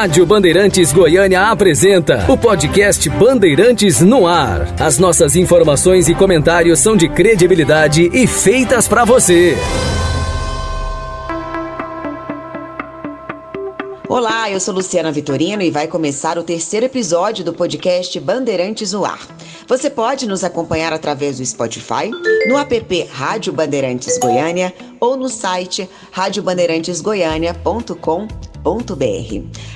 Rádio Bandeirantes Goiânia apresenta o podcast Bandeirantes no Ar. As nossas informações e comentários são de credibilidade e feitas para você. Olá, eu sou Luciana Vitorino e vai começar o terceiro episódio do podcast Bandeirantes no Ar. Você pode nos acompanhar através do Spotify, no app Rádio Bandeirantes Goiânia ou no site radiobandeirantesgoiania.com.br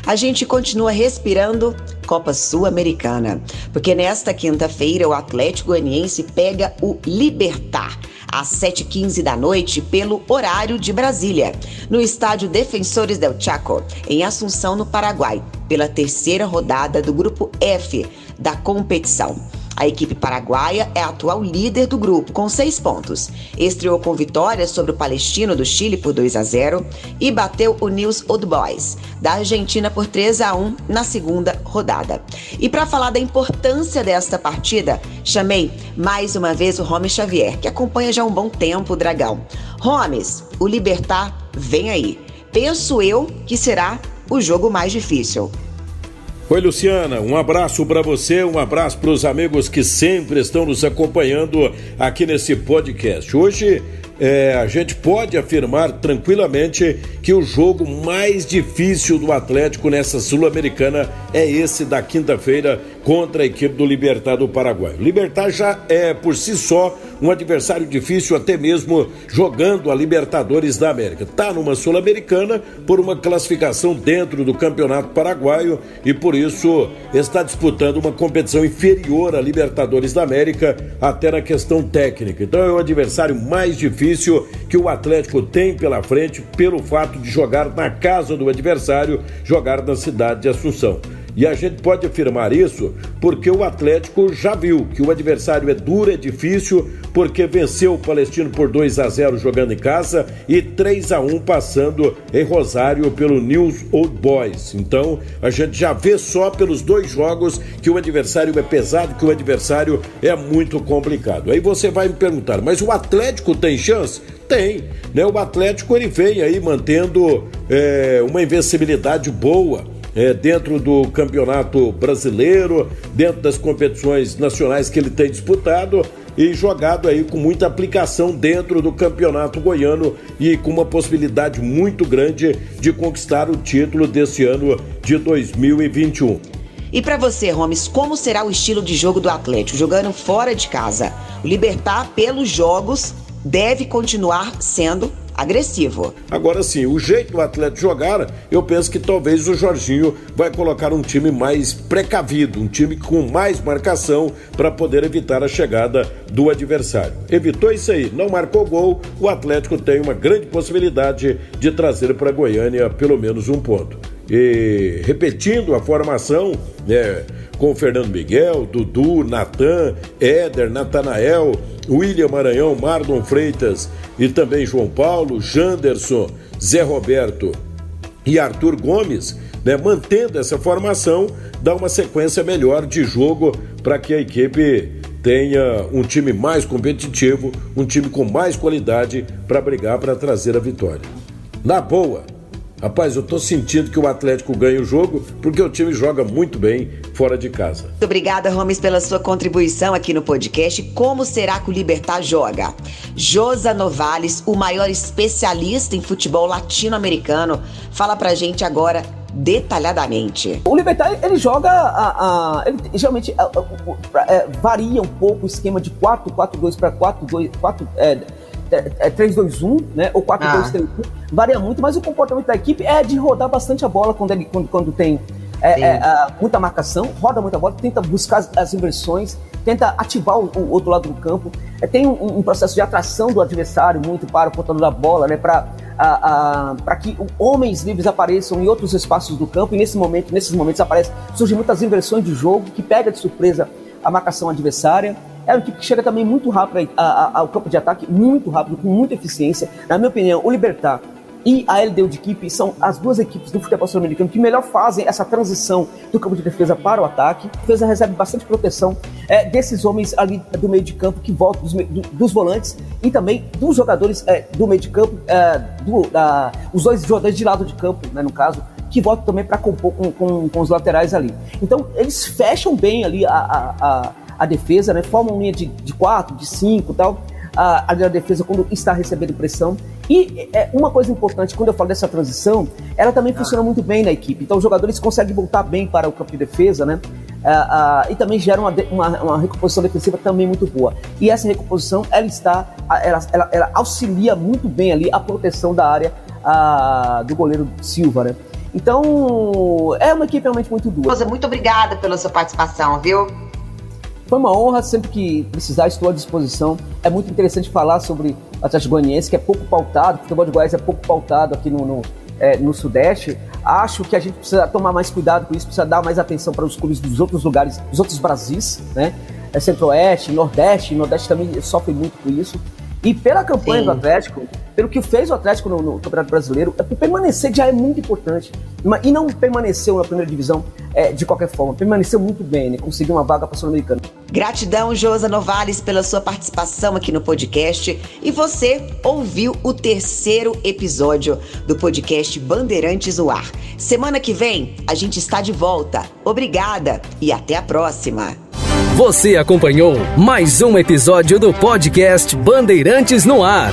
a gente continua respirando Copa Sul-Americana, porque nesta quinta-feira o Atlético Goianiense pega o Libertar às 7h15 da noite pelo horário de Brasília, no estádio Defensores del Chaco, em Assunção, no Paraguai, pela terceira rodada do grupo F da competição. A equipe paraguaia é a atual líder do grupo, com seis pontos. Estreou com vitória sobre o Palestino do Chile por 2 a 0 e bateu o News Old Boys da Argentina por 3 a 1 na segunda rodada. E para falar da importância desta partida, chamei mais uma vez o Romes Xavier, que acompanha já um bom tempo o Dragão. Romes, o Libertar vem aí. Penso eu que será o jogo mais difícil. Oi, Luciana, um abraço para você, um abraço para os amigos que sempre estão nos acompanhando aqui nesse podcast. Hoje é, a gente pode afirmar tranquilamente que o jogo mais difícil do Atlético nessa Sul-Americana é esse da quinta-feira contra a equipe do Libertar do Paraguai. Libertar já é por si só um adversário difícil, até mesmo jogando a Libertadores da América. Está numa Sul-Americana por uma classificação dentro do Campeonato Paraguaio e por isso está disputando uma competição inferior à Libertadores da América, até na questão técnica. Então é o adversário mais difícil que o Atlético tem pela frente pelo fato de jogar na casa do adversário, jogar na cidade de Assunção. E a gente pode afirmar isso porque o Atlético já viu que o adversário é duro, é difícil, porque venceu o Palestino por 2 a 0 jogando em casa e 3 a 1 passando em Rosário pelo News Old Boys. Então, a gente já vê só pelos dois jogos que o adversário é pesado, que o adversário é muito complicado. Aí você vai me perguntar, mas o Atlético tem chance? Tem, né? O Atlético ele vem aí mantendo é, uma invencibilidade boa é, dentro do campeonato brasileiro, dentro das competições nacionais que ele tem disputado e jogado aí com muita aplicação dentro do campeonato goiano e com uma possibilidade muito grande de conquistar o título desse ano de 2021. E para você, Gomes, como será o estilo de jogo do Atlético jogando fora de casa? O Libertar pelos jogos deve continuar sendo agressivo. Agora sim, o jeito do Atlético jogar, eu penso que talvez o Jorginho vai colocar um time mais precavido, um time com mais marcação para poder evitar a chegada do adversário. Evitou isso aí, não marcou gol, o Atlético tem uma grande possibilidade de trazer para Goiânia pelo menos um ponto. E repetindo a formação, né, com Fernando Miguel, Dudu, Natan, Éder, Natanael, William Maranhão, Mardon Freitas e também João Paulo, Janderson, Zé Roberto e Arthur Gomes, né, mantendo essa formação, dá uma sequência melhor de jogo para que a equipe tenha um time mais competitivo, um time com mais qualidade para brigar para trazer a vitória. Na boa, Rapaz, eu tô sentindo que o Atlético ganha o jogo porque o time joga muito bem fora de casa. Muito obrigada, Gomes, pela sua contribuição aqui no podcast. Como será que o Libertar joga? Josa Novales, o maior especialista em futebol latino-americano, fala pra gente agora detalhadamente. O Libertar ele joga a, a ele geralmente a, a, é, varia um pouco o esquema de 4-4-2 para 4-2 4 é, é, 3-2-1, é né? Ou 4-2-3-1. Ah. Varia muito, mas o comportamento da equipe é de rodar bastante a bola quando, ele, quando, quando tem é, é, é, muita marcação, roda muita bola, tenta buscar as, as inversões, tenta ativar o, o, outro lado do campo. É, tem um, um, processo de atração do adversário muito para o portador da bola, né? Para que homens livres apareçam em outros espaços do campo e nesse momento, nesses momentos aparecem, surgem muitas inversões de jogo que pega de surpresa a marcação adversária. É um tipo que chega também muito rápido ao campo de ataque, muito rápido, com muita eficiência. Na minha opinião, o Libertar e a LDU de equipe são as duas equipes do futebol sul-americano que melhor fazem essa transição do campo de defesa para o ataque. A defesa recebe bastante proteção é, desses homens ali do meio de campo que voltam, dos, do, dos volantes e também dos jogadores é, do meio de campo, é, do, da, os dois jogadores de lado de campo, né, no caso, que volta também para compor com, com, com, os laterais ali. Então, eles fecham bem ali a, a, a, a defesa, né? Formam linha de, de quatro, de cinco e tal. A, a defesa quando está recebendo pressão. E é, uma coisa importante, quando eu falo dessa transição, ela também ah. funciona muito bem na equipe. Então, os jogadores conseguem voltar bem para o campo de defesa, né? Uh, uh, e também gera uma, uma, uma, recomposição defensiva também muito boa. E essa recomposição, ela está, ela, ela, ela auxilia muito bem ali a proteção da área uh, do goleiro Silva, né? Então, é uma equipe realmente muito dura. Rosa, muito obrigada pela sua participação, viu? Foi uma honra, sempre que precisar, estou à disposição. É muito interessante falar sobre o Atlético Goianiense, que é pouco pautado, o futebol de Goiás é pouco pautado aqui no, no, é, no Sudeste. Acho que a gente precisa tomar mais cuidado com isso, precisa dar mais atenção para os clubes dos outros lugares, dos outros Brasis, né? É Centro-Oeste, Nordeste, Nordeste também sofre muito com isso. E pela campanha Sim. do Atlético, pelo que fez o Atlético no, no, Campeonato Brasileiro, é permanecer já é muito importante. E não permaneceu na primeira divisão é, de qualquer forma, permaneceu muito bem, né? Conseguiu uma vaga para a Sul-Americana. Gratidão, Josa Novales, pela sua participação aqui no podcast. E você ouviu o terceiro episódio do podcast Bandeirantes no Ar. Semana que vem a gente está de volta. Obrigada e até a próxima. Você acompanhou mais um episódio do podcast Bandeirantes no Ar.